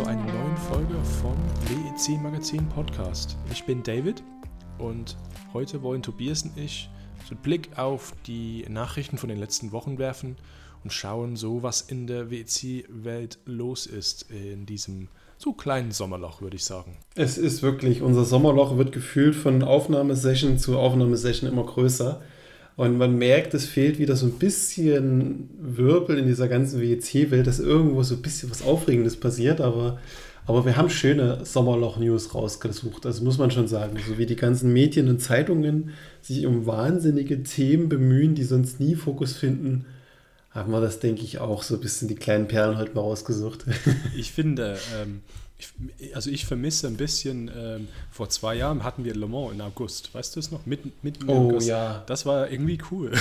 zu einer neuen Folge vom WEC Magazin Podcast. Ich bin David und heute wollen Tobias und ich so einen Blick auf die Nachrichten von den letzten Wochen werfen und schauen so, was in der WEC-Welt los ist in diesem so kleinen Sommerloch, würde ich sagen. Es ist wirklich, unser Sommerloch wird gefühlt von Aufnahmesession zu Aufnahmesession immer größer. Und man merkt, es fehlt wieder so ein bisschen Wirbel in dieser ganzen WEC-Welt, dass irgendwo so ein bisschen was Aufregendes passiert, aber, aber wir haben schöne Sommerloch-News rausgesucht, das muss man schon sagen. So wie die ganzen Medien und Zeitungen sich um wahnsinnige Themen bemühen, die sonst nie Fokus finden, haben wir das, denke ich, auch so ein bisschen die kleinen Perlen heute mal rausgesucht. Ich finde, ähm, ich, also ich vermisse ein bisschen, ähm, vor zwei Jahren hatten wir Le Mans in August, weißt du es noch? Mitten, mitten oh August. ja. Das war irgendwie cool.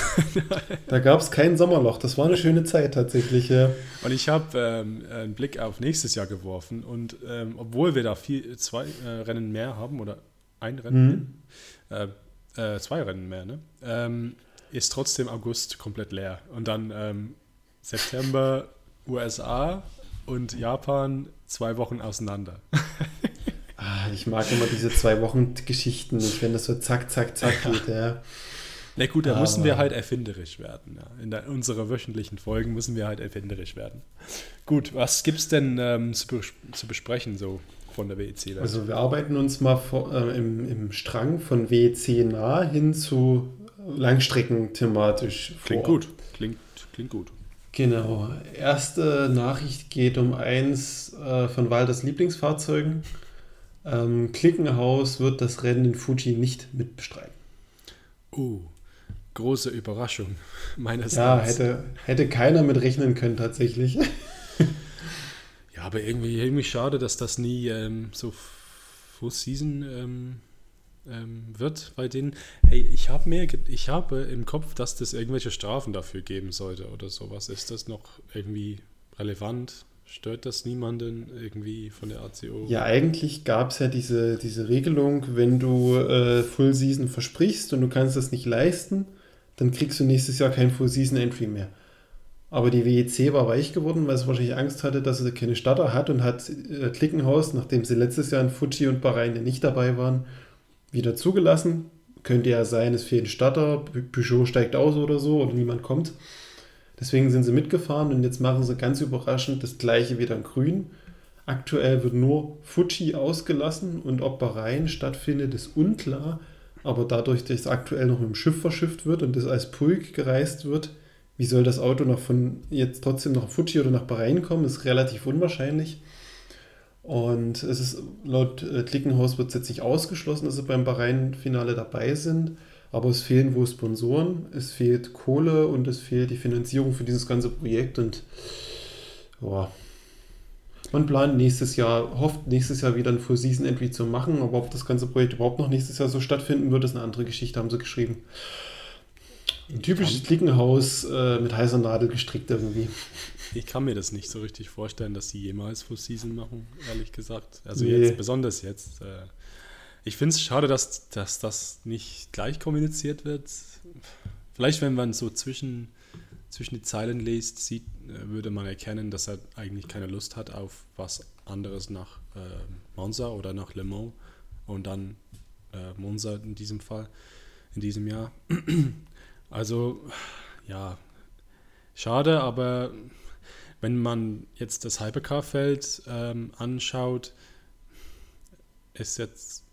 da gab es kein Sommerloch, das war eine schöne Zeit tatsächlich. Ja. Und ich habe ähm, einen Blick auf nächstes Jahr geworfen und ähm, obwohl wir da vier, zwei äh, Rennen mehr haben oder ein Rennen, mhm. äh, äh, zwei Rennen mehr, ne? Ähm, ist trotzdem August komplett leer. Und dann ähm, September USA und Japan zwei Wochen auseinander. ah, ich mag immer diese zwei Wochen Geschichten nicht, wenn das so zack, zack, zack geht, ja. Na gut, da Aber müssen wir halt erfinderisch werden. Ja. In der, unserer wöchentlichen Folgen müssen wir halt erfinderisch werden. Gut, was gibt es denn ähm, zu, zu, besprechen so von der WEC? -Welt? Also wir arbeiten uns mal vor, äh, im, im Strang von WEC nah hin zu Langstrecken thematisch Klingt vor. gut, klingt, klingt gut. Genau. Erste Nachricht geht um eins äh, von Walders Lieblingsfahrzeugen. Ähm, Klickenhaus wird das Rennen in Fuji nicht mitbestreiten. Uh, große Überraschung meines Ja, hätte, hätte keiner mit rechnen können tatsächlich. ja, aber irgendwie, irgendwie schade, dass das nie ähm, so Full Season ähm, ähm, wird bei denen. Hey, ich habe mir, ich habe im Kopf, dass das irgendwelche Strafen dafür geben sollte oder sowas. Ist das noch irgendwie relevant? Stört das niemanden irgendwie von der ACO? Ja, eigentlich gab es ja diese, diese Regelung, wenn du äh, Full Season versprichst und du kannst das nicht leisten, dann kriegst du nächstes Jahr kein Full Season Entry mehr. Aber die WEC war weich geworden, weil sie wahrscheinlich Angst hatte, dass sie keine Starter hat und hat äh, Klickenhaus, nachdem sie letztes Jahr in Fuji und Bahrain nicht dabei waren, wieder zugelassen. Könnte ja sein, es fehlt ein Starter, Peugeot steigt aus oder so oder niemand kommt. Deswegen sind sie mitgefahren und jetzt machen sie ganz überraschend das gleiche wieder in Grün. Aktuell wird nur Fuji ausgelassen und ob Bahrain stattfindet, ist unklar. Aber dadurch, dass es aktuell noch mit dem Schiff verschifft wird und das als Puig gereist wird, wie soll das Auto noch von jetzt trotzdem nach Fuji oder nach Bahrain kommen, ist relativ unwahrscheinlich. Und es ist laut äh, Klickenhaus wird es jetzt nicht ausgeschlossen, dass sie beim Bahrain-Finale dabei sind. Aber es fehlen wohl Sponsoren, es fehlt Kohle und es fehlt die Finanzierung für dieses ganze Projekt. Und ja, man plant nächstes Jahr, hofft nächstes Jahr wieder ein Full Season Entry zu machen. Aber ob das ganze Projekt überhaupt noch nächstes Jahr so stattfinden wird, ist eine andere Geschichte, haben sie geschrieben. Ein typisches Klickenhaus äh, mit heißer Nadel gestrickt irgendwie. Ich kann mir das nicht so richtig vorstellen, dass sie jemals Full Season machen, ehrlich gesagt. Also nee. jetzt, besonders jetzt. Äh, ich finde es schade, dass, dass das nicht gleich kommuniziert wird. Vielleicht, wenn man so zwischen, zwischen die Zeilen liest, sieht, äh, würde man erkennen, dass er eigentlich keine Lust hat auf was anderes nach äh, Monza oder nach Le Mans und dann äh, Monza in diesem Fall, in diesem Jahr. Also, ja, schade, aber wenn man jetzt das Hypercar-Feld ähm, anschaut, ist jetzt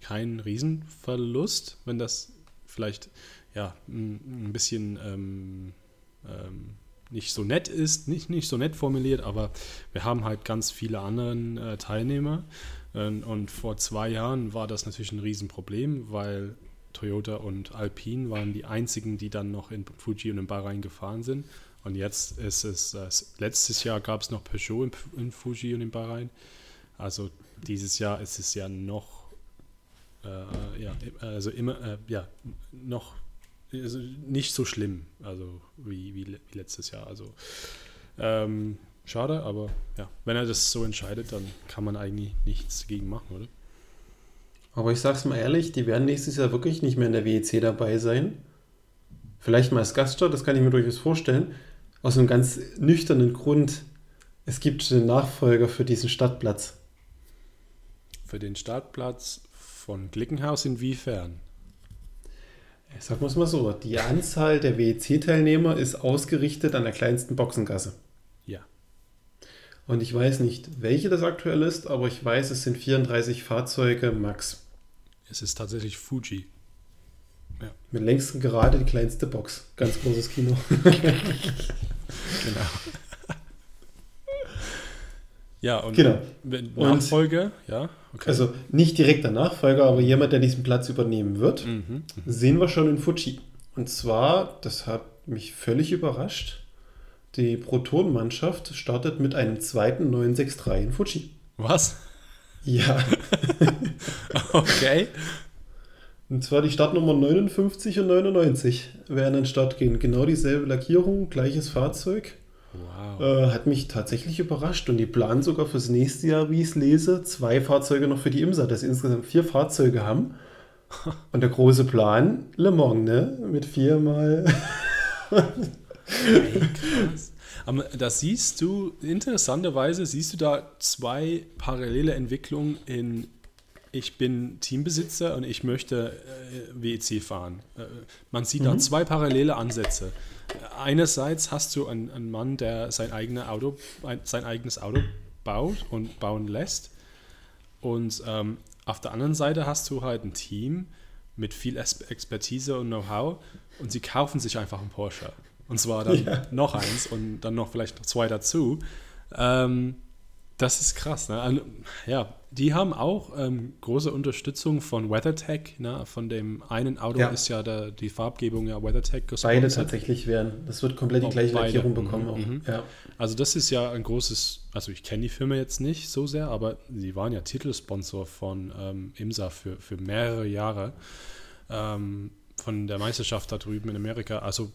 kein Riesenverlust, wenn das vielleicht ja, ein bisschen ähm, ähm, nicht so nett ist, nicht, nicht so nett formuliert, aber wir haben halt ganz viele andere äh, Teilnehmer. Ähm, und vor zwei Jahren war das natürlich ein Riesenproblem, weil Toyota und Alpine waren die einzigen, die dann noch in Fuji und in Bahrain gefahren sind. Und jetzt ist es, äh, letztes Jahr gab es noch Peugeot in, in, Fuji und in Bahrain. Also dieses Jahr ist es ja noch, äh, ja, also immer, äh, ja, noch also nicht so schlimm, also wie, wie, wie letztes Jahr. Also ähm, schade, aber ja, wenn er das so entscheidet, dann kann man eigentlich nichts dagegen machen, oder? Aber ich sag's mal ehrlich, die werden nächstes Jahr wirklich nicht mehr in der WEC dabei sein. Vielleicht mal als Gaststart, das kann ich mir durchaus vorstellen aus einem ganz nüchternen Grund, Es gibt einen Nachfolger für diesen Stadtplatz. Für den Startplatz von Glickenhaus inwiefern? Sagen wir es mal so, die Anzahl der WEC-Teilnehmer ist ausgerichtet an der kleinsten Boxengasse. Ja. Und ich weiß nicht, welche das aktuell ist, aber ich weiß, es sind 34 Fahrzeuge max. Es ist tatsächlich Fuji. Mit längsten Gerade die kleinste Box. Ganz großes Kino. Genau. Ja, und Genau. wenn- Und- Nachfolge, ja, okay. Also nicht direkt der Nachfolger, aber jemand, der diesen Platz übernehmen wird, mhm. sehen wir schon in Fuji. Und zwar, das hat mich völlig überrascht, die Proton-Mannschaft startet mit einem zweiten 963 in Fuji. Was? Ja, Okay. Und zwar die Startnummer 59 und 99 werden an den Start gehen. Genau dieselbe Lackierung, gleiches Fahrzeug. Wow. Äh, hat mich tatsächlich überrascht und die planen sogar fürs nächste Jahr, wie ich es lese, zwei Fahrzeuge noch für die IMSA, dass sie insgesamt vier Fahrzeuge haben. Und der große Plan, Le Mans, ne? Mit viermal. Ey, krass. Aber da siehst du, interessanterweise siehst du da zwei parallele Entwicklungen in ich bin Teambesitzer und ich möchte äh, WEC fahren. Äh, man sieht da zwei parallele Ansätze. Einerseits hast du einen, einen Mann, der sein, eigene Auto, ein, sein eigenes Auto baut und bauen lässt. Und ähm, auf der anderen Seite hast du halt ein Team mit viel Expertise und Know-how und sie kaufen sich einfach einen Porsche. Und zwar dann Ja. noch eins und dann noch vielleicht noch zwei dazu. Ähm, das ist krass. Ne? Also, ja, die haben auch ähm, große Unterstützung von WeatherTech. Ne? Von dem einen Auto Ja. ist ja der, die Farbgebung ja WeatherTech Beide gesponsert. tatsächlich werden. Das wird komplett die Oh, gleiche beide. Lackierung Mhm, bekommen. auch. mhm. Ja. Also das ist ja ein großes, also ich kenne die Firma jetzt nicht so sehr, aber sie waren ja Titelsponsor von ähm, IMSA für, für mehrere Jahre ähm, von der Meisterschaft da drüben in Amerika. Also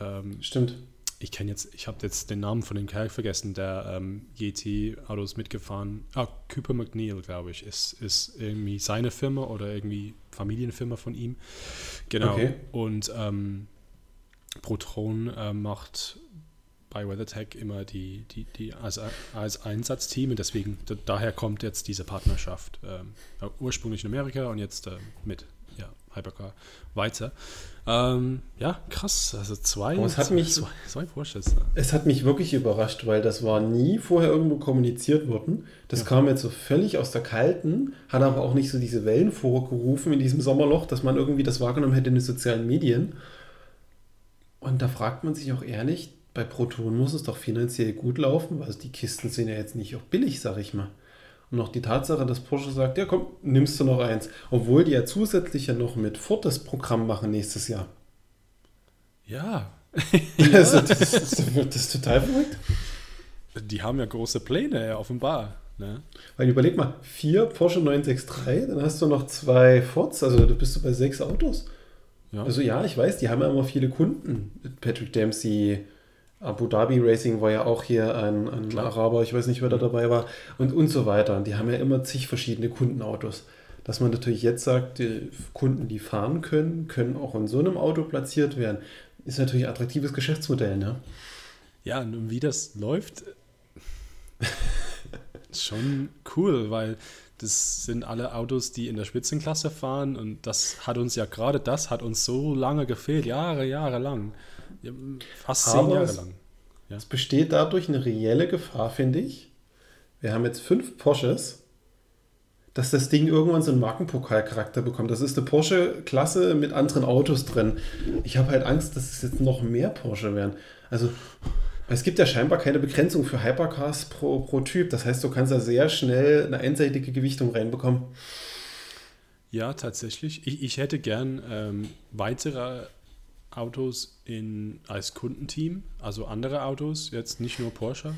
ähm, Stimmt. Ich kenne jetzt, ich habe jetzt den Namen von dem Kerl vergessen, der ähm, GT-Autos mitgefahren, ah, Cooper McNeil, glaube ich, ist, ist irgendwie seine Firma oder irgendwie Familienfirma von ihm. Genau. Okay. Und ähm, Proton äh, macht bei WeatherTech immer die, die, die als, als Einsatzteam und deswegen, da, daher kommt jetzt diese Partnerschaft. Ähm, ursprünglich in Amerika und jetzt äh, mit Hypercar weiter. Ähm, ja, krass. Also zwei, es hat mich- zwei, zwei Porsches. Es hat mich wirklich überrascht, weil das war nie vorher irgendwo kommuniziert worden. Das kam jetzt so völlig aus der Kalten, hat aber auch nicht so diese Wellen vorgerufen in diesem Sommerloch, dass man irgendwie das wahrgenommen hätte in den sozialen Medien. Und da fragt man sich auch ehrlich, bei Proton muss es doch finanziell gut laufen, weil die Kisten sind ja jetzt nicht auch billig, sag ich mal. Und auch die Tatsache, dass Porsche sagt, ja komm, nimmst du noch eins. Obwohl die ja zusätzlich ja noch mit Ford das Programm machen nächstes Jahr. Ja, Also das, ist, das ist total verrückt. die haben ja große Pläne, ja, offenbar. Ne? Weil überleg mal, vier Porsche 963, dann hast du noch zwei Fords, also da bist du bei sechs Autos. Ja. Also ja, ich weiß, die haben ja immer viele Kunden. Patrick Dempsey, Abu Dhabi Racing war ja auch hier ein, ein. Araber, ich weiß nicht, wer da dabei war, und, und so weiter. Und die haben ja immer zig verschiedene Kundenautos. Dass man natürlich jetzt sagt, die Kunden, die fahren können, können auch in so einem Auto platziert werden, ist natürlich ein attraktives Geschäftsmodell, ne? Ja, und wie das läuft, schon cool, weil das sind alle Autos, die in der Spitzenklasse fahren und das hat uns ja gerade das hat uns so lange gefehlt, Jahre, Jahre lang. Ja, Fast zehn Jahre es- lang. Es besteht dadurch eine reelle Gefahr, finde ich. Wir haben jetzt fünf Porsches, dass das Ding irgendwann so einen Markenpokalcharakter bekommt. Das ist eine Porsche-Klasse mit anderen Autos drin. Ich habe halt Angst, dass es jetzt noch mehr Porsche werden. Also, es gibt ja scheinbar keine Begrenzung für Hypercars pro, pro Typ. Das heißt, du kannst da sehr schnell eine einseitige Gewichtung reinbekommen. Ja, tatsächlich. Ich, ich hätte gern ähm, weitere Autos in, als Kundenteam, also andere Autos, jetzt nicht nur Porsche.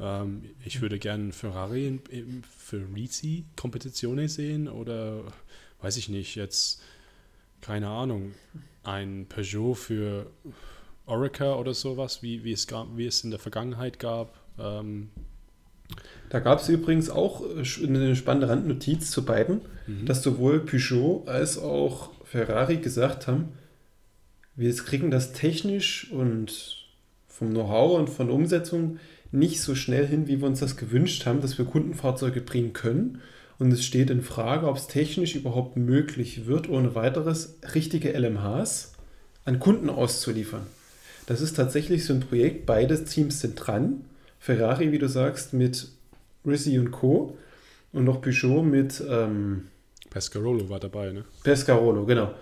Ähm, ich würde gern Ferrari in, in, Competizione sehen oder weiß ich nicht, jetzt keine Ahnung, ein Peugeot für Orica oder sowas, wie, wie, es, gab, wie es in der Vergangenheit gab. Ähm, Da gab es übrigens auch äh, eine spannende Randnotiz zu beiden, dass sowohl Peugeot als auch Ferrari gesagt haben, wir kriegen das technisch und vom Know-how und von Umsetzung nicht so schnell hin, wie wir uns das gewünscht haben, dass wir Kundenfahrzeuge bringen können. Und es steht in Frage, ob es technisch überhaupt möglich wird, ohne weiteres richtige LMHs an Kunden auszuliefern. Das ist tatsächlich so ein Projekt. Beide Teams sind dran. Ferrari, wie du sagst, mit Rizzi und Co. Und noch Peugeot mit ähm, Pescarolo war dabei, ne? Pescarolo, genau.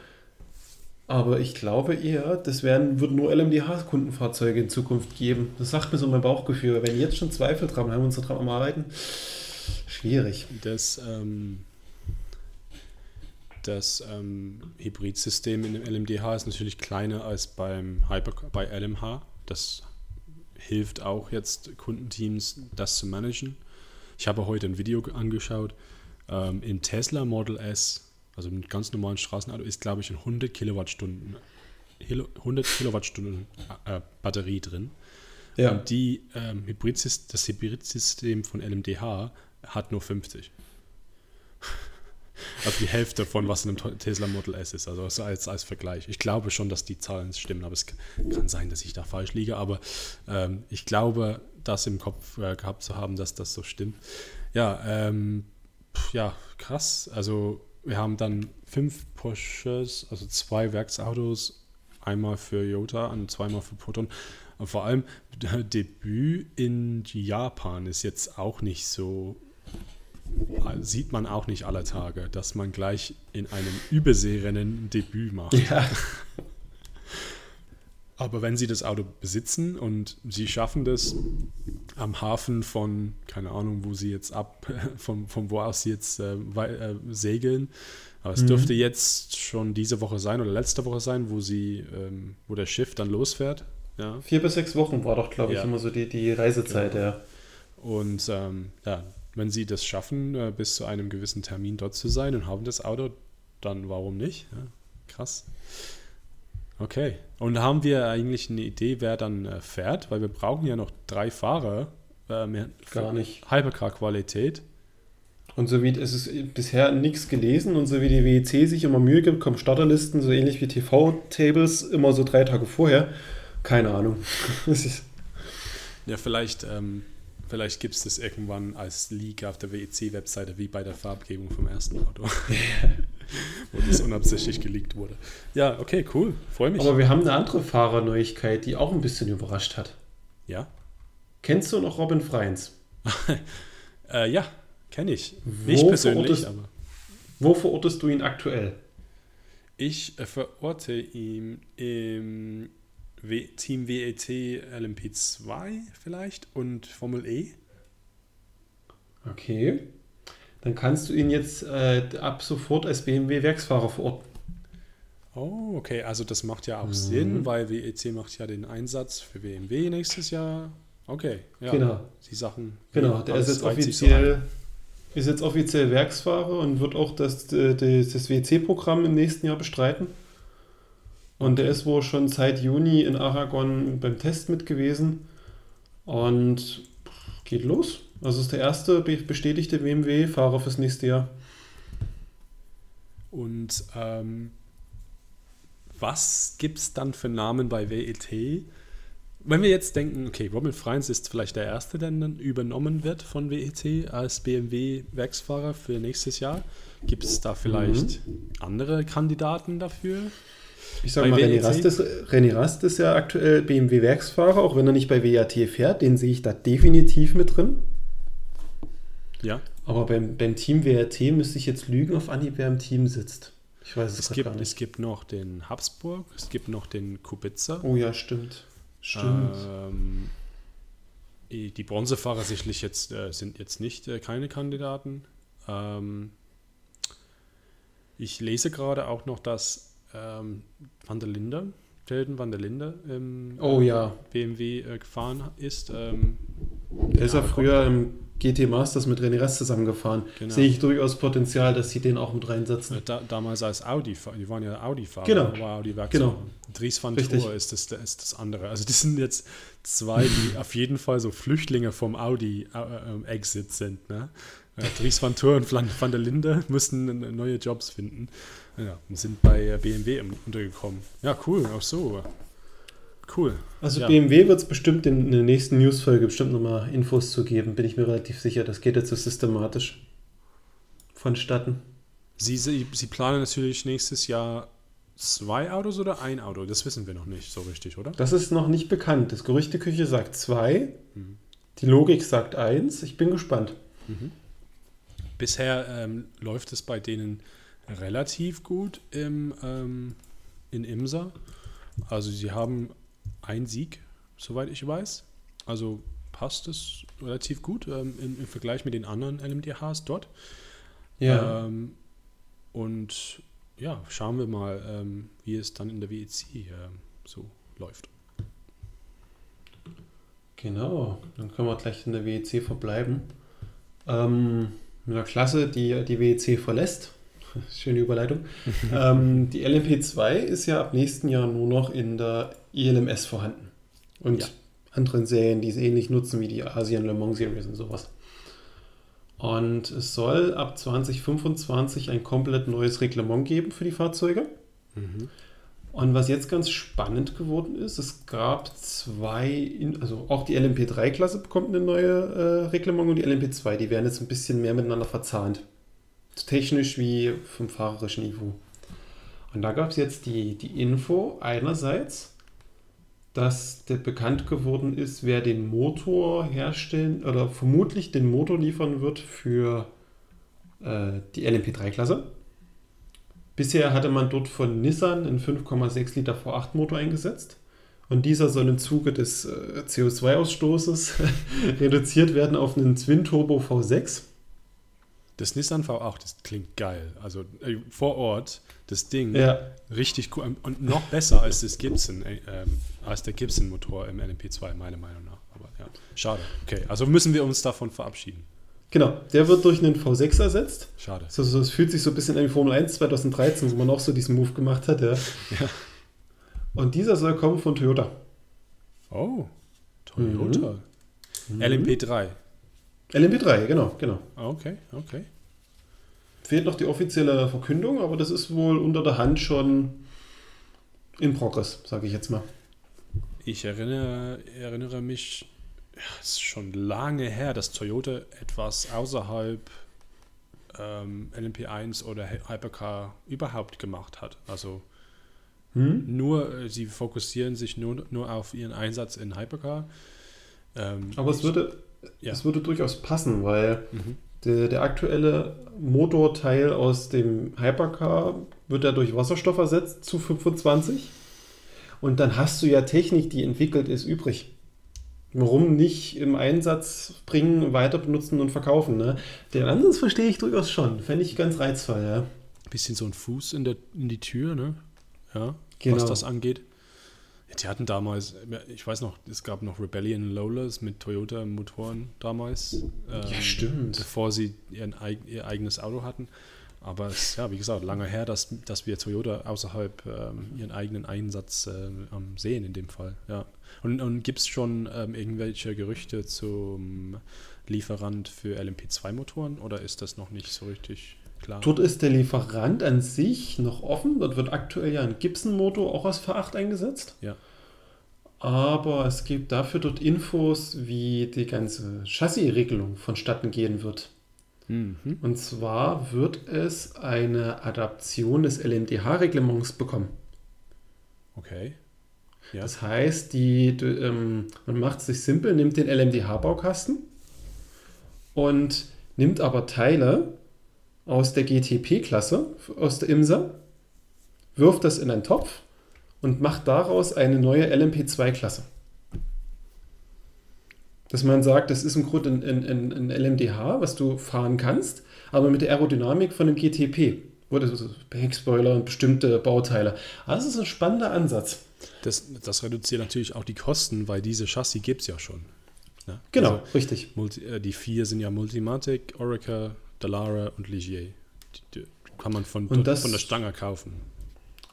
Aber ich glaube eher, das werden, wird nur LMDH-Kundenfahrzeuge in Zukunft geben. Das sagt mir so mein Bauchgefühl. Wenn jetzt schon Zweifel dran haben, uns dran am Arbeiten, schwierig. Das, ähm, das ähm, Hybridsystem in dem LMDH ist natürlich kleiner als beim Hyper, bei LMH. Das hilft auch jetzt Kundenteams, das zu managen. Ich habe heute ein Video angeschaut. Ähm, Im Tesla Model S also mit ganz normalen Straßenauto, ist, glaube ich, ein 100 Kilowattstunden, 100 Kilowattstunden äh, Batterie drin. Ja. Und die, ähm, Hybrid das Hybridsystem von LMDH hat nur 50. also die Hälfte von was in einem Tesla Model S ist, also als, als Vergleich. Ich glaube schon, dass die Zahlen stimmen, aber es kann sein, dass ich da falsch liege, aber ähm, ich glaube, das im Kopf äh, gehabt zu haben, dass das so stimmt. Ja, ähm, ja, krass. Also wir haben dann fünf Porsches, also zwei Werksautos, einmal für Toyota und zweimal für Proton. Und vor allem, Debüt in Japan ist jetzt auch nicht so, sieht man auch nicht alle Tage, dass man gleich in einem Überseerennen ein Debüt macht. Ja. Aber wenn sie das Auto besitzen und sie schaffen das am Hafen von, keine Ahnung, wo sie jetzt ab, von, von wo aus sie jetzt äh, äh, segeln, aber es mhm. dürfte jetzt schon diese Woche sein oder letzte Woche sein, wo sie, ähm, wo das Schiff dann losfährt. Ja. Vier bis sechs Wochen war doch, glaube ich, ja. immer so die, die Reisezeit, genau. ja. Und ähm, ja, wenn sie das schaffen, äh, bis zu einem gewissen Termin dort zu sein und haben das Auto, dann warum nicht? Ja, krass. Okay. Und haben wir eigentlich eine Idee, wer dann äh, fährt? Weil wir brauchen ja noch drei Fahrer. Äh, Gar nicht. Hypercar-Qualität. Und so wie es ist bisher nichts gelesen und so wie die WEC sich immer Mühe gibt, kommen Starterlisten so ähnlich wie TV-Tables immer so drei Tage vorher. Keine Ahnung. ja, vielleicht, ähm, vielleicht gibt es das irgendwann als Leak auf der WEC-Webseite wie bei der Farbgebung vom ersten Auto. wo das unabsichtlich geleakt wurde. Ja, okay, cool. Freue mich. Aber wir haben eine andere Fahrerneuigkeit, die auch ein bisschen überrascht hat. Ja? Kennst du noch Robin Freins? äh, ja, kenne ich. Wo Nicht persönlich, aber. Wo verortest du ihn aktuell? Ich äh, verorte ihn im w Team WET LMP2 vielleicht und Formel E. Okay dann kannst du ihn jetzt äh, ab sofort als BMW-Werksfahrer verorten. Oh, okay, also das macht ja auch mhm. Sinn, weil WEC macht ja den Einsatz für BMW nächstes Jahr. Okay, ja. Genau. Die Sachen. Genau, der ist jetzt offiziell ist jetzt offiziell Werksfahrer und wird auch das, äh, das, das WEC-Programm im nächsten Jahr bestreiten. Und der ist wohl schon seit Juni in Aragon beim Test mit gewesen. Und geht los. Also ist der erste bestätigte BMW-Fahrer fürs nächste Jahr. Und ähm, was gibt es dann für Namen bei WET? Wenn wir jetzt denken, okay, Robin Freins ist vielleicht der Erste, der dann übernommen wird von WET als BMW-Werksfahrer für nächstes Jahr, gibt es da vielleicht mhm. andere Kandidaten dafür? Ich sage mal, René e Rast, ist, René Rast ist ja aktuell BMW-Werksfahrer, auch wenn er nicht bei WAT fährt, den sehe ich da definitiv mit drin. Ja. Aber beim, beim Team WRT müsste ich jetzt lügen auf Anhieb, wer im Team sitzt. Ich weiß es, es gibt, gar nicht. Es gibt noch den Habsburg, es gibt noch den Kubica. Oh ja, stimmt. Stimmt. Ähm, die Bronzefahrer sicherlich jetzt, äh, sind jetzt nicht äh, keine Kandidaten. Ähm, ich lese gerade auch noch, dass ähm, Van der Linde, Sheldon Van der Linde im oh, ja. BMW äh, gefahren ist. Ähm, der ist ja früher im GT Masters mit René Rest zusammengefahren. Genau. Sehe ich durchaus Potenzial, dass sie den auch mit reinsetzen. Da, damals als Audi, die waren ja Audi-Fahrer. Genau. War Audi genau. Dries van Tour ist das, ist das andere. Also das sind jetzt zwei, die auf jeden Fall so Flüchtlinge vom Audi-Exit äh, äh sind. Ne? Äh, Dries van Tour und Van der Linde müssen neue Jobs finden. Ja, sind bei BMW untergekommen. Ja, cool, auch so. cool. Also Ja. BMW wird es bestimmt in der nächsten Newsfolge bestimmt nochmal Infos zu geben, bin ich mir relativ sicher. Das geht jetzt so systematisch vonstatten. Sie, Sie, Sie planen natürlich nächstes Jahr zwei Autos oder ein Auto? Das wissen wir noch nicht so richtig, oder? Das ist noch nicht bekannt. Das Gerüchteküche sagt zwei, Mhm. die Logik sagt eins. Ich bin gespannt. Bisher ähm, läuft es bei denen relativ gut im, ähm, in Imsa. Also sie haben einen Sieg, soweit ich weiß. Also passt es relativ gut ähm, im, im Vergleich mit den anderen LMDHs dort. Ähm, und ja, schauen wir mal, ähm, wie es dann in der WEC ähm, so läuft. Genau, dann können wir gleich in der WEC verbleiben. Ähm, einer Klasse, die die WEC verlässt. Schöne Überleitung. ähm, die LMP2 ist ja ab nächsten Jahr nur noch in der ILMS vorhanden. Und Ja. anderen Serien, die es ähnlich nutzen wie die Asian Le Mans Series und sowas. Und es soll ab 2025 ein komplett neues Reglement geben für die Fahrzeuge. Mhm. Und was jetzt ganz spannend geworden ist, es gab zwei, also auch die LMP3-Klasse bekommt eine neue äh, Reglement und die LMP2, die werden jetzt ein bisschen mehr miteinander verzahnt. Technisch wie vom fahrerischen Niveau. Und da gab es jetzt die, die Info einerseits, dass der bekannt geworden ist, wer den Motor herstellen oder vermutlich den Motor liefern wird für äh, die LMP3-Klasse. Bisher hatte man dort von Nissan einen 5,6 Liter V8 Motor eingesetzt. Und dieser soll im Zuge des äh, CO2-Ausstoßes reduziert werden auf einen Twin Turbo V6. Das Nissan V8, das klingt geil. Also äh, vor Ort, das Ding, Ja, richtig cool und noch besser als das Gibson, äh, ähm, als der Gibson-Motor im LMP2, meiner Meinung nach. Aber ja, schade. Okay, also müssen wir uns davon verabschieden. Genau. Der wird durch einen V6 ersetzt. Schade. So, so, es fühlt sich so ein bisschen an wie Formel 1 2013, wo man auch so diesen Move gemacht hat. Ja. Und dieser soll kommen von Toyota. Oh, Toyota. LMP3. LMP3, genau, genau. Okay, okay. Fehlt noch die offizielle Verkündung, aber das ist wohl unter der Hand schon in Progress, sage ich jetzt mal. Ich erinnere, erinnere mich, ja, es ist schon lange her, dass Toyota etwas außerhalb ähm, LMP1 oder Hy- Hypercar überhaupt gemacht hat. Also Hm? nur, äh, sie fokussieren sich nur, nur auf ihren Einsatz in Hypercar. Ähm, Aber es würde, Ja. es würde durchaus passen, weil Mhm. der, der aktuelle Motorteil aus dem Hypercar wird ja durch Wasserstoff ersetzt zu 25. Und dann hast du ja Technik, die entwickelt ist, übrig. Warum nicht im Einsatz bringen, weiter benutzen und verkaufen? Ne? Den Ansatz verstehe ich durchaus schon. Fände ich ganz reizvoll, ja. bisschen so ein Fuß in, der, in die Tür, ne? Ja, Genau. was das angeht. Ja, die hatten damals, ich weiß noch, es gab noch Rebellion Lolas mit Toyota-Motoren damals. ähm, Ja, stimmt. Bevor sie ihren, ihr eigenes Auto hatten. Aber es ist, ja, wie gesagt, lange her, dass, dass wir Toyota außerhalb ähm, ihren eigenen Einsatz ähm, sehen in dem Fall. Ja. Und, und gibt es schon ähm, irgendwelche Gerüchte zum Lieferant für LMP2-Motoren oder ist das noch nicht so richtig klar? Dort ist der Lieferant an sich noch offen. Dort wird aktuell ja ein Gibson-Motor auch aus V8 eingesetzt. Ja. Aber es gibt dafür dort Infos, wie die ganze Chassisregelung vonstatten gehen wird. Mhm. Und zwar wird es eine Adaption des LMDH-Reglements bekommen. Okay. Ja. Das heißt, die, die, ähm, man macht es sich simpel, nimmt den LMDH-Baukasten und nimmt aber Teile aus der GTP-Klasse, aus der IMSA, wirft das in einen Topf und macht daraus eine neue LMP2-Klasse. Dass man sagt, das ist im Grunde ein, ein, ein, LMDH, was du fahren kannst, aber mit der Aerodynamik von einem GTP. Oder so Heckspoiler und bestimmte Bauteile. Also das ist ein spannender Ansatz. Das, das reduziert natürlich auch die Kosten, weil diese Chassis gibt es ja schon. Ne? Genau, Also, richtig. Multi, äh, die vier sind ja Multimatic, Orica, Dallara und Ligier. Die, die kann man von, das- von der Stange kaufen.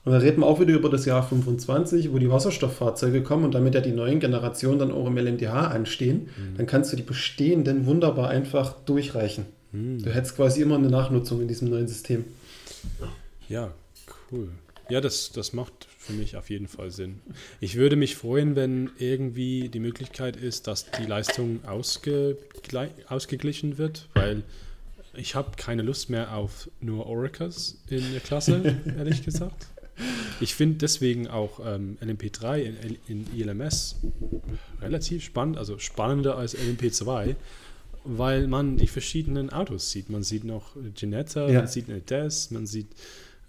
Und da reden wir auch wieder über das Jahr 25, wo die Wasserstofffahrzeuge kommen und damit ja die neuen Generationen dann auch im LMDH anstehen. Dann kannst du die bestehenden wunderbar einfach durchreichen. Hm. Du hättest quasi immer eine Nachnutzung in diesem neuen System. Ja, cool. Ja, das, das macht für mich auf jeden Fall Sinn. Ich würde mich freuen, wenn irgendwie die Möglichkeit ist, dass die Leistung ausge, ausgeglichen wird, weil ich habe keine Lust mehr auf nur Oracas in der Klasse, ehrlich gesagt. Ich finde deswegen auch ähm, LMP3 in, in ILMS relativ spannend, also spannender als LMP2, weil man die verschiedenen Autos sieht. Man sieht noch Ginetta, ja. man sieht eine DES, man sieht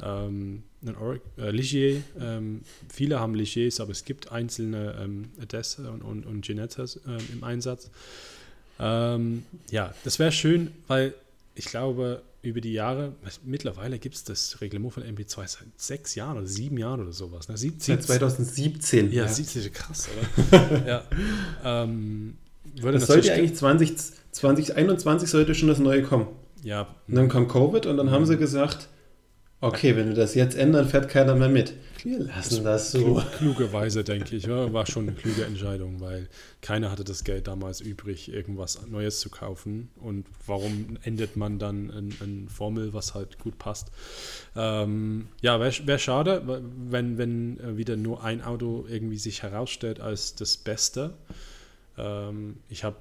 ähm, einen Or äh, Ligier. Ähm, viele haben Ligiers, aber es gibt einzelne ähm, DES und, und, und Ginettas ähm, im Einsatz. Ähm, ja, das wäre schön, weil ich glaube, über die Jahre, mittlerweile gibt es das Reglement von MP2 seit sechs Jahren oder sieben Jahren oder sowas. Ne? Sieb, seit 2017. Ja, ja. 17, krass, oder? ja. Ähm, das sollte eigentlich 20, 2021 sollte schon das Neue kommen. Ja. Und dann kam Covid und dann mhm. haben sie gesagt, Okay, wenn wir das jetzt ändern, fährt keiner mehr mit. Wir lassen das, das so. Klugerweise, denke ich. War schon eine kluge Entscheidung, weil keiner hatte das Geld damals übrig, irgendwas Neues zu kaufen. Und warum endet man dann in, in Formel, was halt gut passt? Ähm, ja, wäre wär schade, wenn, wenn äh, wieder nur ein Auto irgendwie sich herausstellt als das Beste. Ähm, ich habe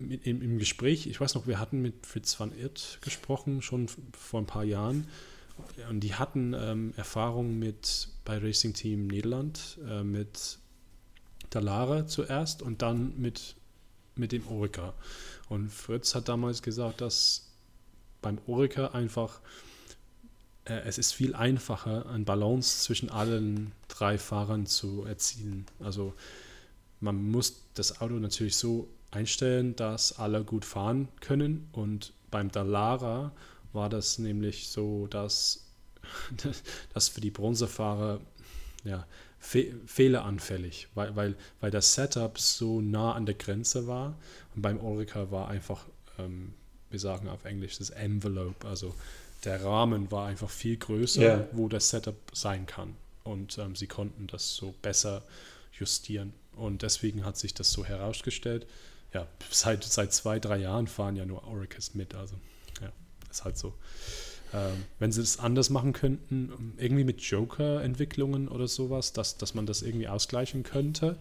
äh, im, im Gespräch, ich weiß noch, wir hatten mit Fritz van Irt gesprochen, schon vor ein paar Jahren. Und die hatten ähm, Erfahrung mit bei Racing Team Niederland äh, mit Dallara zuerst und dann mit, mit dem Orica. Und Fritz hat damals gesagt, dass beim Orica einfach äh, es ist viel einfacher, ein Balance zwischen allen drei Fahrern zu erzielen. Also man muss das Auto natürlich so einstellen, dass alle gut fahren können. Und beim Dallara war das nämlich so, dass das für die Bronzefahrer ja, fe fehleranfällig, weil, weil, weil das Setup so nah an der Grenze war. Und beim Orica war einfach, ähm, wir sagen auf Englisch, das Envelope, also der Rahmen war einfach viel größer, yeah. wo das Setup sein kann. Und ähm, sie konnten das so besser justieren. Und deswegen hat sich das so herausgestellt. Ja, seit, seit zwei, drei Jahren fahren ja nur Oricas mit. Also ist halt so. Ähm, wenn sie es anders machen könnten, irgendwie mit Joker-Entwicklungen oder sowas, dass, dass man das irgendwie ausgleichen könnte,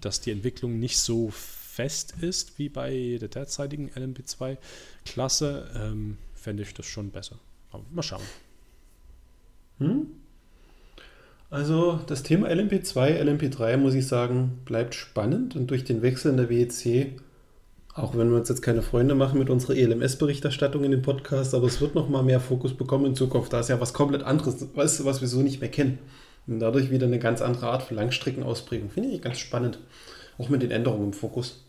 dass die Entwicklung nicht so fest ist wie bei der derzeitigen LMP2-Klasse, ähm, fände ich das schon besser. Aber mal schauen. Hm? Also das Thema LMP2, LMP3, muss ich sagen, bleibt spannend und durch den Wechsel in der WEC auch wenn wir uns jetzt keine Freunde machen mit unserer ELMS-Berichterstattung in den Podcast, aber es wird noch mal mehr Fokus bekommen in Zukunft. Da ist ja was komplett anderes, was, was wir so nicht mehr kennen. Und dadurch wieder eine ganz andere Art von Langstreckenausprägung. Finde ich ganz spannend. Auch mit den Änderungen im Fokus.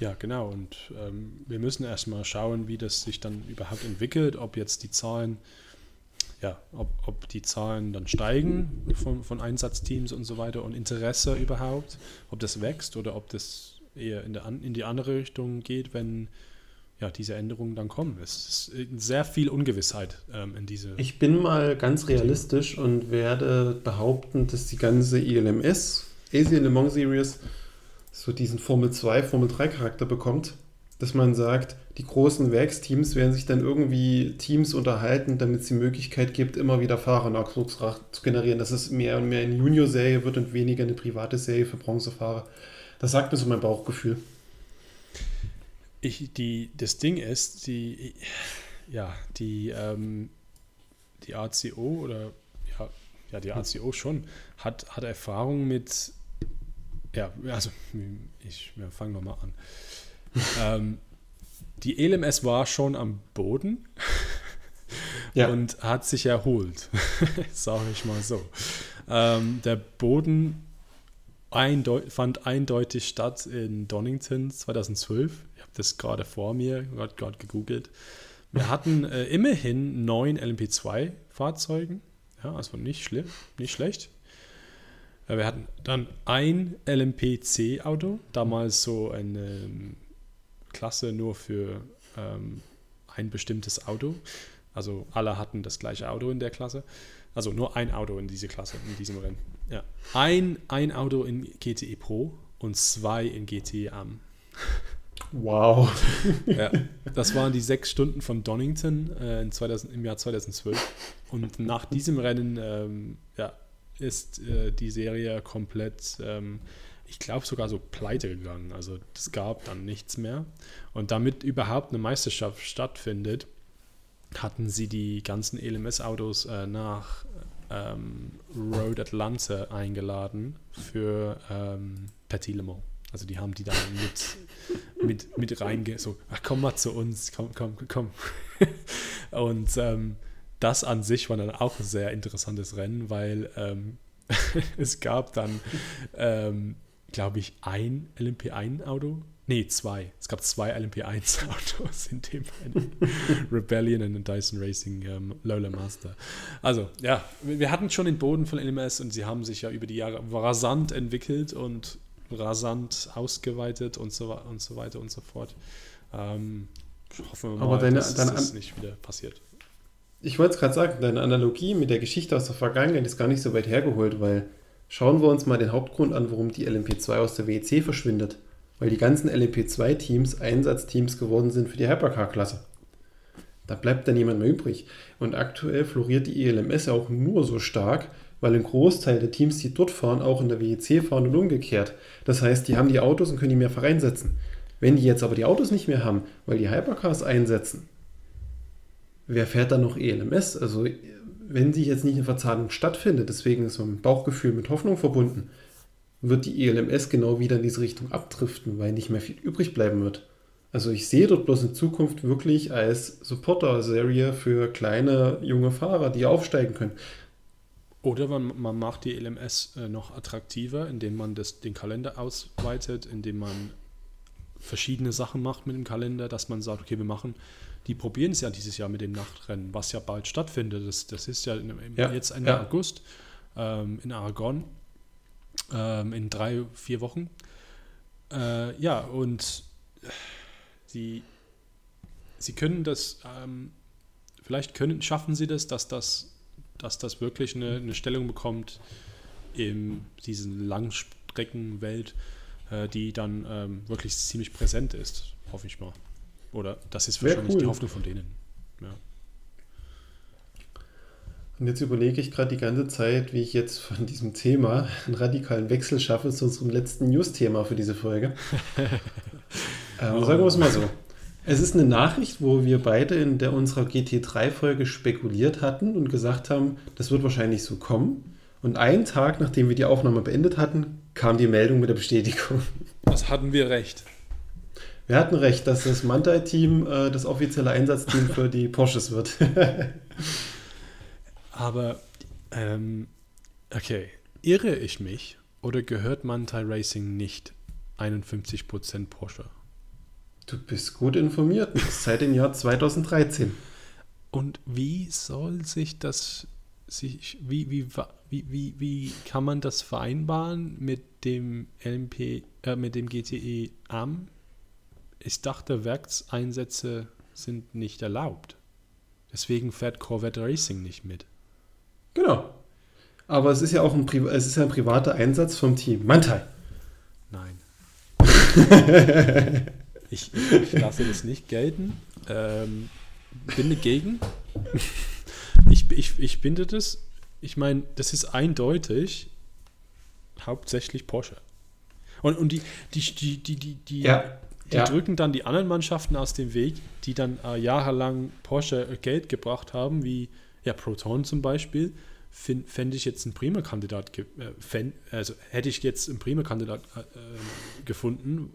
Ja, genau. Und ähm, wir müssen erstmal schauen, wie das sich dann überhaupt entwickelt, ob jetzt die Zahlen, ja, ob, ob die Zahlen dann steigen von, von Einsatzteams und so weiter und Interesse überhaupt, ob das wächst oder ob das eher in, der, in die andere Richtung geht, wenn ja, diese Änderungen dann kommen. Es ist sehr viel Ungewissheit ähm, in diese. Ich bin mal ganz realistisch und werde behaupten, dass die ganze ILMS, Asian Le Mans Series, so diesen Formel 2, Formel 3 Charakter bekommt, dass man sagt, die großen Werksteams werden sich dann irgendwie Teams unterhalten, damit es die Möglichkeit gibt, immer wieder Fahrer Nachwuchs zu generieren, dass es mehr und mehr eine Junior-Serie wird und weniger eine private Serie für Bronzefahrer. Das sagt mir so mein Bauchgefühl. Ich, die, das Ding ist, die, ja, die, ähm, die ACO oder ja, ja, die ACO schon hat, hat Erfahrung mit, ja, also ich wir fangen nochmal an. ähm, die LMS war schon am Boden ja. und hat sich erholt, sage ich mal so. Ähm, der Boden eindeu fand eindeutig statt in Donington 2012. Ich habe das gerade vor mir, gerade gegoogelt. Wir hatten äh, immerhin neun LMP2-Fahrzeugen, ja, also nicht schlimm, nicht schlecht. Äh, wir hatten dann ein LMPC-Auto, damals so eine ähm, Klasse nur für ähm, ein bestimmtes Auto. Also alle hatten das gleiche Auto in der Klasse. Also nur ein Auto in diese Klasse, in diesem Rennen. Ja. Ein, ein Auto in GTE Pro und zwei in GTE Am. Wow. ja, das waren die sechs Stunden von Donington äh, in 2000, im Jahr 2012. Und nach diesem Rennen ähm, ja, ist äh, die Serie komplett, ähm, ich glaube sogar so pleite gegangen. Also es gab dann nichts mehr. Und damit überhaupt eine Meisterschaft stattfindet, hatten sie die ganzen ELMS-Autos äh, nach ähm, Road Atlanta eingeladen für ähm, Petit Le Mans. Also die haben die dann mit, mit, mit reinge... So, ach, komm mal zu uns, komm, komm, komm. Und ähm, das an sich war dann auch ein sehr interessantes Rennen, weil ähm, es gab dann, ähm, glaube ich, ein LMP1-Auto. Nee, zwei. Es gab zwei LMP1-Autos in dem. Rebellion und Dyson Racing ähm, Lola Master. Also, ja, wir hatten schon den Boden von LMS und sie haben sich ja über die Jahre rasant entwickelt und rasant ausgeweitet und so, und so weiter und so fort. Ähm, hoffen wir mal, Aber deine, dass deine das nicht wieder passiert. Ich wollte es gerade sagen, deine Analogie mit der Geschichte aus der Vergangenheit ist gar nicht so weit hergeholt, weil schauen wir uns mal den Hauptgrund an, warum die LMP2 aus der WEC verschwindet. Weil die ganzen LMP2-Teams Einsatzteams geworden sind für die Hypercar-Klasse. Da bleibt dann niemand mehr übrig. Und aktuell floriert die ELMS auch nur so stark, weil ein Großteil der Teams, die dort fahren, auch in der WEC fahren und umgekehrt. Das heißt, die haben die Autos und können die mehrfach einsetzen. Wenn die jetzt aber die Autos nicht mehr haben, weil die Hypercars einsetzen, wer fährt dann noch ELMS? Also wenn sich jetzt nicht eine Verzahnung stattfindet, deswegen ist mein Bauchgefühl mit Hoffnung verbunden, wird die ELMS genau wieder in diese Richtung abdriften, weil nicht mehr viel übrig bleiben wird. Also ich sehe dort bloß in Zukunft wirklich als Supporter-Serie für kleine junge Fahrer, die aufsteigen können. Oder man, man macht die LMS äh, noch attraktiver, indem man das, den Kalender ausweitet, indem man verschiedene Sachen macht mit dem Kalender, dass man sagt, okay, wir machen, die probieren es ja dieses Jahr mit dem Nachtrennen, was ja bald stattfindet. Das, das ist ja, im, Ja, jetzt Ende ja. August ähm, in Aragon ähm, in drei, vier Wochen. Äh, ja, und sie, sie können das, ähm, vielleicht können, schaffen sie das, dass das, dass das wirklich eine, eine Stellung bekommt in diesen Langstreckenwelt, äh, die dann ähm, wirklich ziemlich präsent ist, hoffe ich mal. Oder das ist wahrscheinlich cool. die Hoffnung von denen. Ja. Und jetzt überlege ich gerade die ganze Zeit, wie ich jetzt von diesem Thema einen radikalen Wechsel schaffe zu unserem letzten News-Thema für diese Folge. ähm, sagen wir es mal so. Es ist eine Nachricht, wo wir beide in der unserer GT3-Folge spekuliert hatten und gesagt haben, das wird wahrscheinlich so kommen. Und einen Tag, nachdem wir die Aufnahme beendet hatten, kam die Meldung mit der Bestätigung. Das hatten wir recht. Wir hatten recht, dass das Mantai-Team äh, das offizielle Einsatzteam für die Porsches wird. Aber, ähm, okay, irre ich mich oder gehört Mantai Racing nicht 51% Porsche? du bist gut informiert, seit dem Jahr 2013. Und wie soll sich das, sich, wie, wie, wie, wie, wie kann man das vereinbaren mit dem LMP, äh, mit dem GTE AM? Ich dachte, Werkseinsätze sind nicht erlaubt. Deswegen fährt Corvette Racing nicht mit. Genau. Aber es ist ja auch ein, Pri es ist ja ein privater Einsatz vom Team. Mantai. Nein. ich, ich lasse das nicht gelten. Ähm, bin dagegen. ich, ich, ich finde das, ich meine, das ist eindeutig hauptsächlich Porsche. Und, und die, die, die, die, die, die, Ja. die ja. drücken dann die anderen Mannschaften aus dem Weg, die dann äh, jahrelang Porsche äh, Geld gebracht haben, wie ja, Proton zum Beispiel. Fände ich jetzt einen Prima-Kandidat, ge äh, fänd, also hätte ich jetzt einen Prima-Kandidat äh, äh, gefunden.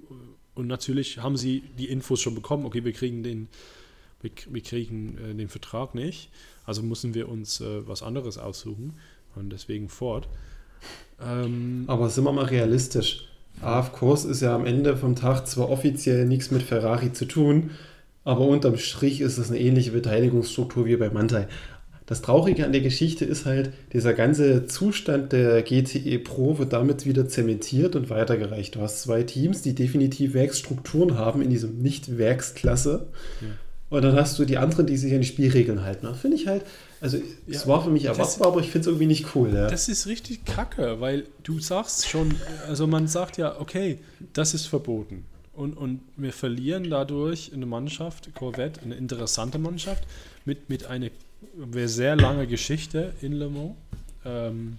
Und natürlich haben sie die Infos schon bekommen, okay, wir kriegen den, wir, wir kriegen äh, den Vertrag nicht, also müssen wir uns äh, was anderes aussuchen und deswegen Ford. Ähm, Aber sind wir mal realistisch. AF Kurs ist ja am Ende vom Tag zwar offiziell nichts mit Ferrari zu tun, aber unterm Strich ist es eine ähnliche Beteiligungsstruktur wie bei Mantai. Das Traurige an der Geschichte ist halt, dieser ganze Zustand der GTE Pro wird damit wieder zementiert und weitergereicht. Du hast zwei Teams, die definitiv Werksstrukturen haben in diesem Nicht-Werksklasse. Ja. Und dann hast du die anderen, die sich an die Spielregeln halten. Das finde ich halt, also es Ja, war für mich das- erwartbar, aber ich finde es irgendwie nicht cool. Ja. Das ist richtig kacke, weil du sagst schon, also man sagt ja, okay, das ist verboten. Und, und wir verlieren dadurch eine Mannschaft, Corvette, eine interessante Mannschaft, mit, mit einer sehr lange Geschichte in Le Mans. Ähm,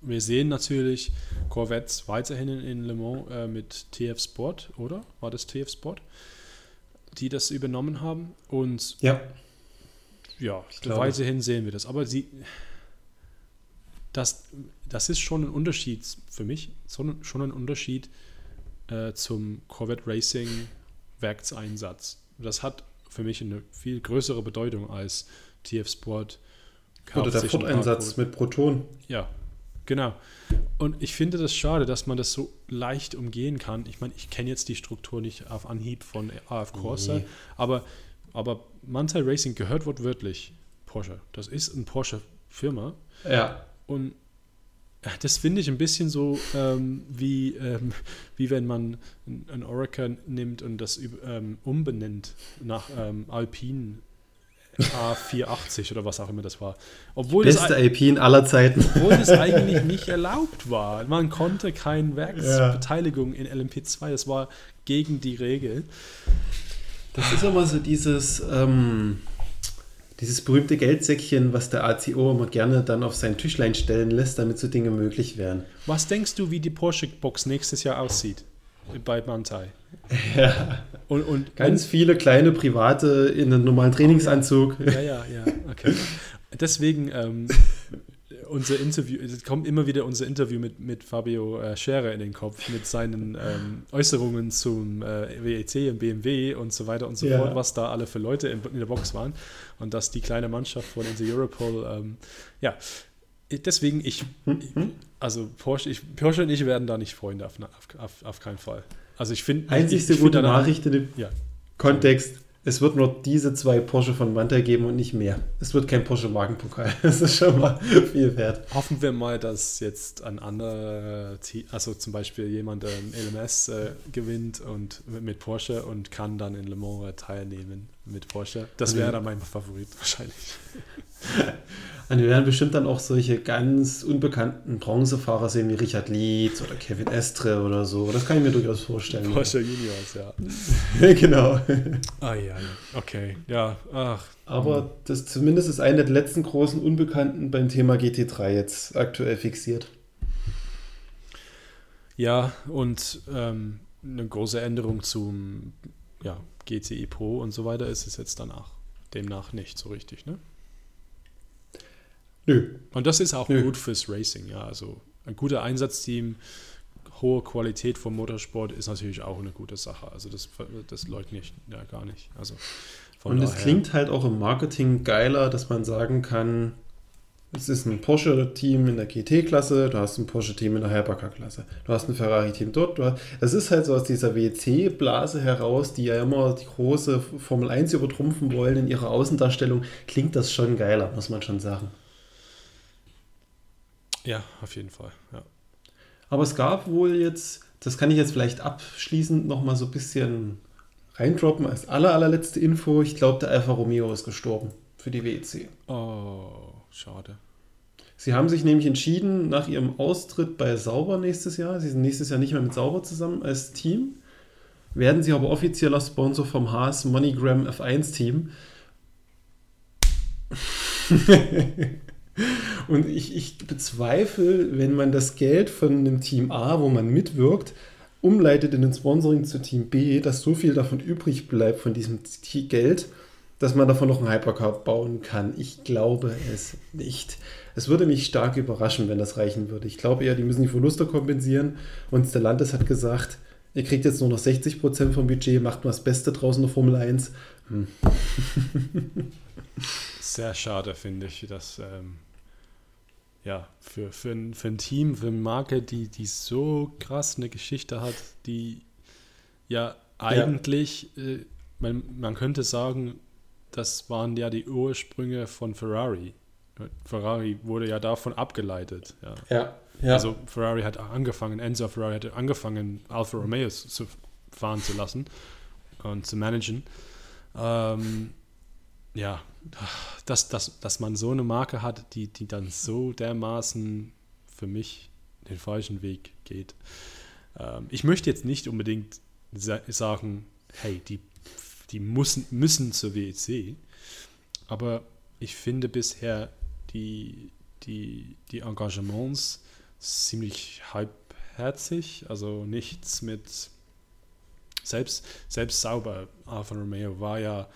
wir sehen natürlich Corvettes weiterhin in Le Mans äh, mit TF Sport, oder? War das TF Sport? Die das übernommen haben. Und ja, ja weiterhin sehen wir das. Aber sie, das, das ist schon ein Unterschied für mich, schon ein Unterschied äh, zum Corvette Racing Werkseinsatz. Das hat für mich eine viel größere Bedeutung als TF Sport. Oder der Ford-Einsatz mit Proton. Ja, genau. Und ich finde das schade, dass man das so leicht umgehen kann. Ich meine, ich kenne jetzt die Struktur nicht auf Anhieb von AF Corsa, nee. aber, aber Mantai Racing gehört wortwörtlich Porsche. Das ist eine Porsche-Firma. Ja. Und das finde ich ein bisschen so ähm, wie, ähm, wie wenn man ein Oracle nimmt und das ähm, umbenennt nach ähm, Alpine A480 oder was auch immer das war. Obwohl Beste das, Alpine aller Zeiten. Obwohl das eigentlich nicht erlaubt war. Man konnte keine Werksbeteiligung ja. in LMP2. Das war gegen die Regel. Das ist aber so dieses ähm, dieses berühmte Geldsäckchen, was der ACO immer gerne dann auf sein Tischlein stellen lässt, damit so Dinge möglich wären. Was denkst du, wie die Porsche-Box nächstes Jahr aussieht bei Mantai? Ja. Und, und Ganz und, viele kleine Private in einem normalen Trainingsanzug. Ja, ja, ja, okay. Deswegen ähm, unser Interview, es kommt immer wieder unser Interview mit, mit Fabio äh, Scherer in den Kopf, mit seinen ähm, Äußerungen zum äh, WEC und BMW und so weiter und so ja. fort, was da alle für Leute in, in, der Box waren und dass die kleine Mannschaft von Inter Europol, ähm, ja, deswegen ich, mhm. also Porsche, ich, Porsche und ich werden da nicht Freunde, auf, auf, auf keinen Fall. Also ich finde... Einzigste ich, ich gute Nachricht in dem ja. Kontext es wird nur diese zwei Porsche von Manta geben und nicht mehr. Es wird kein Porsche Wagenpokal. Das ist schon mal viel wert. Hoffen wir mal, dass jetzt ein anderer, also zum Beispiel jemand ein LMS äh, gewinnt und mit Porsche und kann dann in Le Mans teilnehmen mit Porsche. Das wäre dann mein Favorit wahrscheinlich. Und wir werden bestimmt dann auch solche ganz unbekannten Bronzefahrer sehen wie Richard Lietz oder Kevin Estre oder so. Das kann ich mir durchaus vorstellen. Porsche Juniors, ja. genau. Ah ja, okay. Ja, ach. Aber das zumindest ist einer der letzten großen Unbekannten beim Thema GT3 jetzt aktuell fixiert. Ja, und ähm, eine große Änderung zum ja, GTE Pro und so weiter ist es jetzt danach. Demnach nicht so richtig, ne? Nö. Und das ist auch Nö. gut fürs Racing, ja. Also ein guter Einsatzteam, hohe Qualität vom Motorsport ist natürlich auch eine gute Sache. Also das, das leugne ich ja gar nicht. Also Und es klingt halt auch im Marketing geiler, dass man sagen kann, es ist ein Porsche-Team in der GT-Klasse, du hast ein Porsche-Team in der Hypercar-Klasse, du hast ein Ferrari-Team dort. Es ist halt so aus dieser WC-Blase heraus, die ja immer die große Formel 1 übertrumpfen wollen in ihrer Außendarstellung, klingt das schon geiler, muss man schon sagen. Ja, auf jeden Fall. Ja. Aber es gab wohl jetzt, das kann ich jetzt vielleicht abschließend nochmal so ein bisschen reindroppen als aller, allerletzte Info. Ich glaube, der Alfa Romeo ist gestorben für die WEC. Oh, schade. Sie haben sich nämlich entschieden, nach ihrem Austritt bei Sauber nächstes Jahr, sie sind nächstes Jahr nicht mehr mit Sauber zusammen als Team, werden sie aber offizieller Sponsor vom Haas MoneyGram F1 Team. Und ich, ich bezweifle, wenn man das Geld von einem Team A, wo man mitwirkt, umleitet in den Sponsoring zu Team B, dass so viel davon übrig bleibt von diesem Geld, dass man davon noch einen Hypercar bauen kann. Ich glaube es nicht. Es würde mich stark überraschen, wenn das reichen würde. Ich glaube eher, die müssen die Verluste kompensieren. Und Stellantis hat gesagt, ihr kriegt jetzt nur noch 60% vom Budget, macht mal das Beste draußen der Formel 1. Hm. Sehr schade, finde ich, dass ähm, ja, für, für, ein, für ein Team, für eine Marke, die, die so krass eine Geschichte hat, die ja eigentlich, ja. Äh, man, man könnte sagen, das waren ja die Ursprünge von Ferrari. Ferrari wurde ja davon abgeleitet. Ja. ja, ja. Also Ferrari hat angefangen, Enzo Ferrari hat angefangen, Alfa Romeo zu fahren zu lassen und zu managen. Ähm, ja, dass, dass, dass man so eine Marke hat, die, die dann so dermaßen für mich den falschen Weg geht. Ähm, ich möchte jetzt nicht unbedingt sagen, hey, die, die müssen, müssen zur WEC. Aber ich finde bisher die, die, die Engagements ziemlich halbherzig, also nichts mit selbst, selbst sauber. Alfa Romeo war ja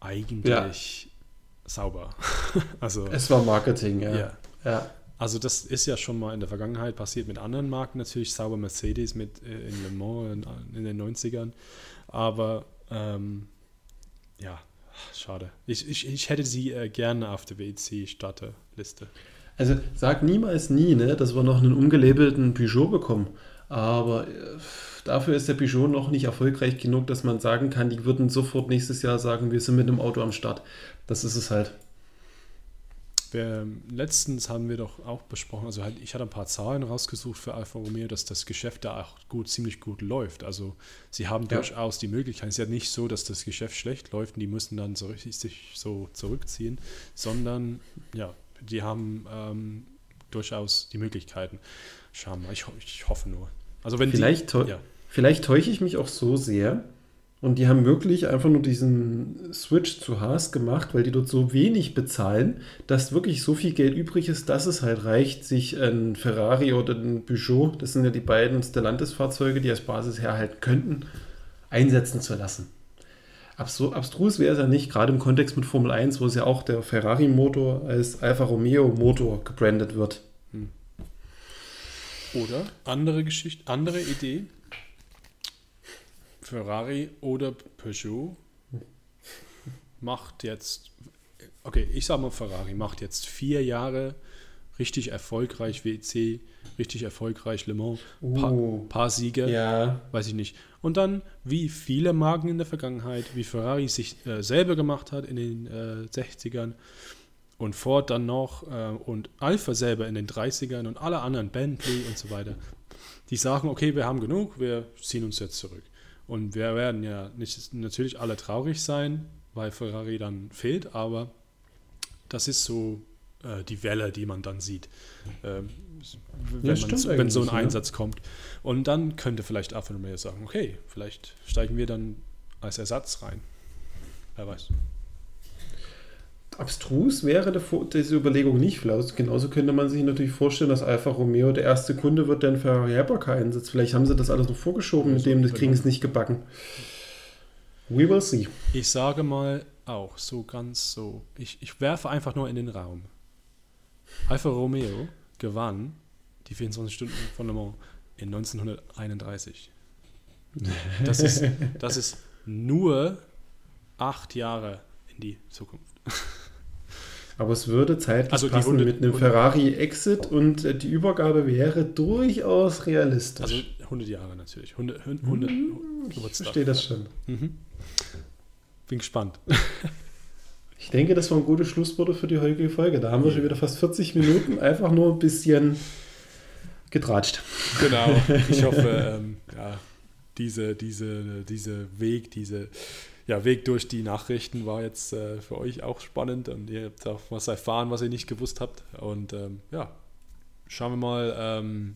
eigentlich ja. sauber. also, es war Marketing, ja. ja. ja. Also das ist ja schon mal in der Vergangenheit passiert mit anderen Marken natürlich, sauber Mercedes mit äh, in Le Mans in, in, den 90ern. Aber ähm, ja, schade. Ich, ich, ich hätte sie äh, gerne auf der WEC-Starterliste. Also sag niemals nie, ne, dass wir noch einen umgelabelten Peugeot bekommen. Aber äh, dafür ist der Peugeot noch nicht erfolgreich genug, dass man sagen kann, die würden sofort nächstes Jahr sagen, wir sind mit einem Auto am Start. Das ist es halt. Wir, letztens haben wir doch auch besprochen, also halt, ich hatte ein paar Zahlen rausgesucht für Alfa Romeo, dass das Geschäft da auch gut, ziemlich gut läuft. Also sie haben ja. durchaus die Möglichkeit. Es ist ja nicht so, dass das Geschäft schlecht läuft und die müssen dann so richtig sich so zurückziehen, sondern ja, die haben ähm, durchaus die Möglichkeiten. Schauen wir mal, ich, ich hoffe nur. Also wenn vielleicht, die, ja. vielleicht täusche ich mich auch so sehr, und die haben wirklich einfach nur diesen Switch zu Haas gemacht, weil die dort so wenig bezahlen, dass wirklich so viel Geld übrig ist, dass es halt reicht, sich ein Ferrari oder ein Peugeot, das sind ja die beiden Stellantis-Fahrzeuge, die als Basis herhalten könnten, einsetzen zu lassen. Abstru abstrus wäre es ja nicht, gerade im Kontext mit Formel 1, wo es ja auch der Ferrari-Motor als Alfa Romeo-Motor gebrandet wird. Oder andere Geschichte, andere Idee, Ferrari oder Peugeot macht jetzt, okay, ich sag mal Ferrari, macht jetzt vier Jahre richtig erfolgreich WEC, richtig erfolgreich Le Mans, paar, uh, paar Siege, ja. weiß ich nicht. Und dann, wie viele Marken in der Vergangenheit, wie Ferrari sich äh, selber gemacht hat in den äh, 60ern und Ford dann noch äh, und Alpha selber in den 30ern und alle anderen, Bentley und so weiter, die sagen, okay, wir haben genug, wir ziehen uns jetzt zurück. Und wir werden ja nicht natürlich alle traurig sein, weil Ferrari dann fehlt, aber das ist so äh, die Welle, die man dann sieht, äh, wenn, ja, wenn so ein Einsatz kommt. Und dann könnte vielleicht Alfa Romeo sagen, okay, vielleicht steigen wir dann als Ersatz rein. Wer weiß abstrus wäre diese Überlegung nicht. Vielleicht genauso könnte man sich natürlich vorstellen, dass Alfa Romeo der erste Kunde wird, der einen Ferrari Hypercar einsetzt. Vielleicht haben sie das alles noch vorgeschoben, mit dem das kriegen es nicht gebacken. We will see. Ich sage mal auch so ganz so. Ich, ich werfe einfach nur in den Raum. Alfa Romeo gewann die 24 Stunden von Le Mans in 1931. Das ist, das ist nur acht Jahre in die Zukunft. Aber es würde zeitlich also passen 100, mit einem Ferrari-Exit und äh, die Übergabe wäre durchaus realistisch. Also 100 Jahre natürlich. 100, 100, hm, ich verstehe das schon. Mhm. Bin gespannt. Ich denke, das waren gute Schlussworte für die heutige Folge. Da haben wir schon wieder fast 40 Minuten einfach nur ein bisschen getratscht. Genau. Ich hoffe, ähm, ja, diese, diese, diese Weg, diese ja, Weg durch die Nachrichten war jetzt äh, für euch auch spannend und ihr habt auch was erfahren, was ihr nicht gewusst habt. Und ähm, ja, schauen wir mal. Ähm,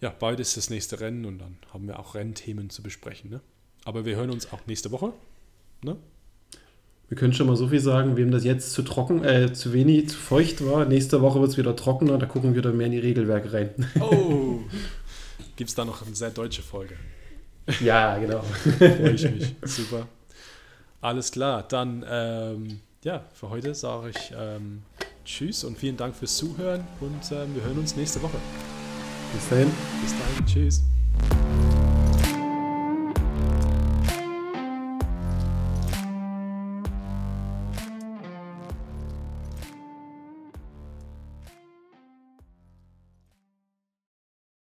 ja, bald ist das nächste Rennen und dann haben wir auch Rennthemen zu besprechen. Ne? Aber wir hören uns auch nächste Woche. Ne? Wir können schon mal so viel sagen, wem das jetzt zu trocken, äh, zu wenig, zu feucht war. Nächste Woche wird es wieder trockener, da gucken wir dann mehr in die Regelwerke rein. Oh! Gibt es da noch eine sehr deutsche Folge? Ja, genau. Freue ich mich. Super. Alles klar. Dann, ähm, ja, für heute sage ich ähm, Tschüss und vielen Dank fürs Zuhören und ähm, wir hören uns nächste Woche. Bis dahin. Bis dahin. Tschüss.